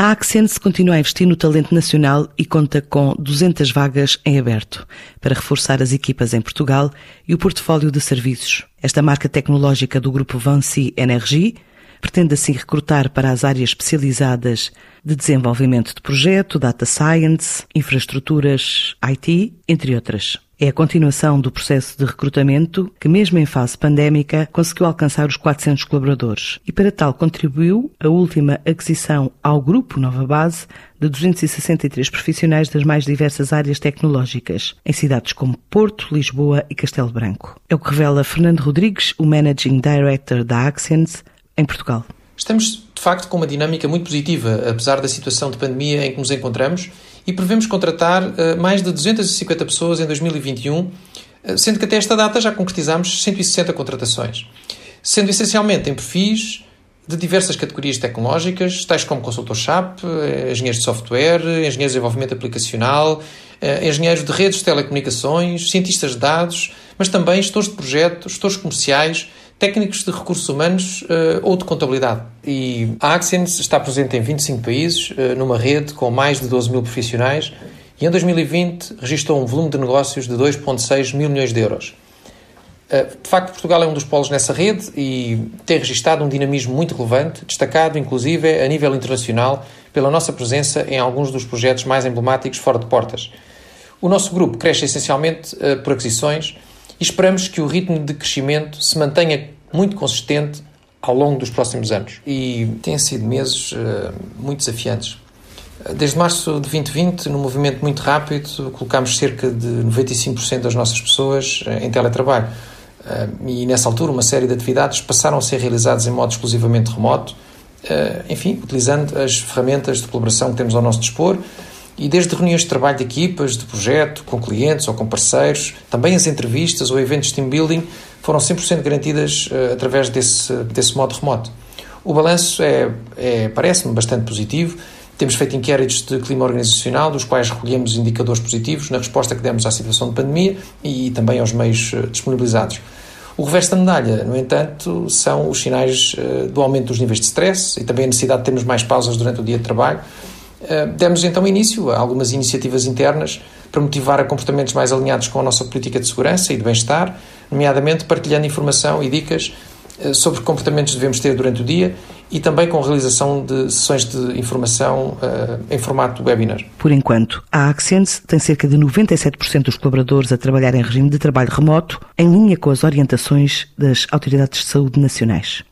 A Accense continua a investir no talento nacional e conta com 200 vagas em aberto para reforçar as equipas em Portugal e o portfólio de serviços. Esta marca tecnológica do grupo Vancy Energy pretende assim recrutar para as áreas especializadas de desenvolvimento de projeto, data science, infraestruturas IT, entre outras. É a continuação do processo de recrutamento que, mesmo em fase pandémica, conseguiu alcançar os 400 colaboradores e, para tal, contribuiu a última aquisição ao Grupo Nova Base de 263 profissionais das mais diversas áreas tecnológicas, em cidades como Porto, Lisboa e Castelo Branco. É o que revela Fernando Rodrigues, o Managing Director da Accents, em Portugal. Estamos, de facto, com uma dinâmica muito positiva, apesar da situação de pandemia em que nos encontramos e prevemos contratar uh, mais de 250 pessoas em 2021, uh, sendo que até esta data já concretizamos 160 contratações, sendo essencialmente em perfis de diversas categorias tecnológicas, tais como consultor-SAP, eh, engenheiros de software, engenheiros de desenvolvimento aplicacional, engenheiros de redes de telecomunicações, cientistas de dados, mas também gestores de projetos, gestores comerciais, técnicos de recursos humanos uh, ou de contabilidade. E a Axians está presente em 25 países, uh, numa rede com mais de 12 mil profissionais e em 2020 registrou um volume de negócios de 2,6 mil milhões de euros. Uh, de facto, Portugal é um dos polos nessa rede e tem registrado um dinamismo muito relevante, destacado inclusive a nível internacional pela nossa presença em alguns dos projetos mais emblemáticos fora de portas. O nosso grupo cresce essencialmente por aquisições e esperamos que o ritmo de crescimento se mantenha muito consistente ao longo dos próximos anos. E têm sido meses uh, muito desafiantes. Desde março de 2020, num movimento muito rápido, colocámos cerca de 95% das nossas pessoas uh, em teletrabalho. E nessa altura, uma série de atividades passaram a ser realizadas em modo exclusivamente remoto, enfim, utilizando as ferramentas de colaboração que temos ao nosso dispor e desde reuniões de trabalho de equipas, de projeto, com clientes ou com parceiros, também as entrevistas ou eventos de team building foram 100% garantidas uh, através desse, desse modo remoto. O balanço é, é parece-me bastante positivo. Temos feito inquéritos de clima organizacional, dos quais recolhemos indicadores positivos na resposta que demos à situação de pandemia e também aos meios uh, disponibilizados. O reverso da medalha, no entanto, são os sinais uh, do aumento dos níveis de stress e também a necessidade de termos mais pausas durante o dia de trabalho eh, demos então início a algumas iniciativas internas para motivar a comportamentos mais alinhados com a nossa política de segurança e de bem-estar, nomeadamente partilhando informação e dicas eh, sobre que comportamentos devemos ter durante o dia e também com a realização de sessões de informação uh, em formato webinar. Por enquanto, a Accents tem cerca de 97% dos colaboradores a trabalhar em regime de trabalho remoto, em linha com as orientações das autoridades de saúde nacionais.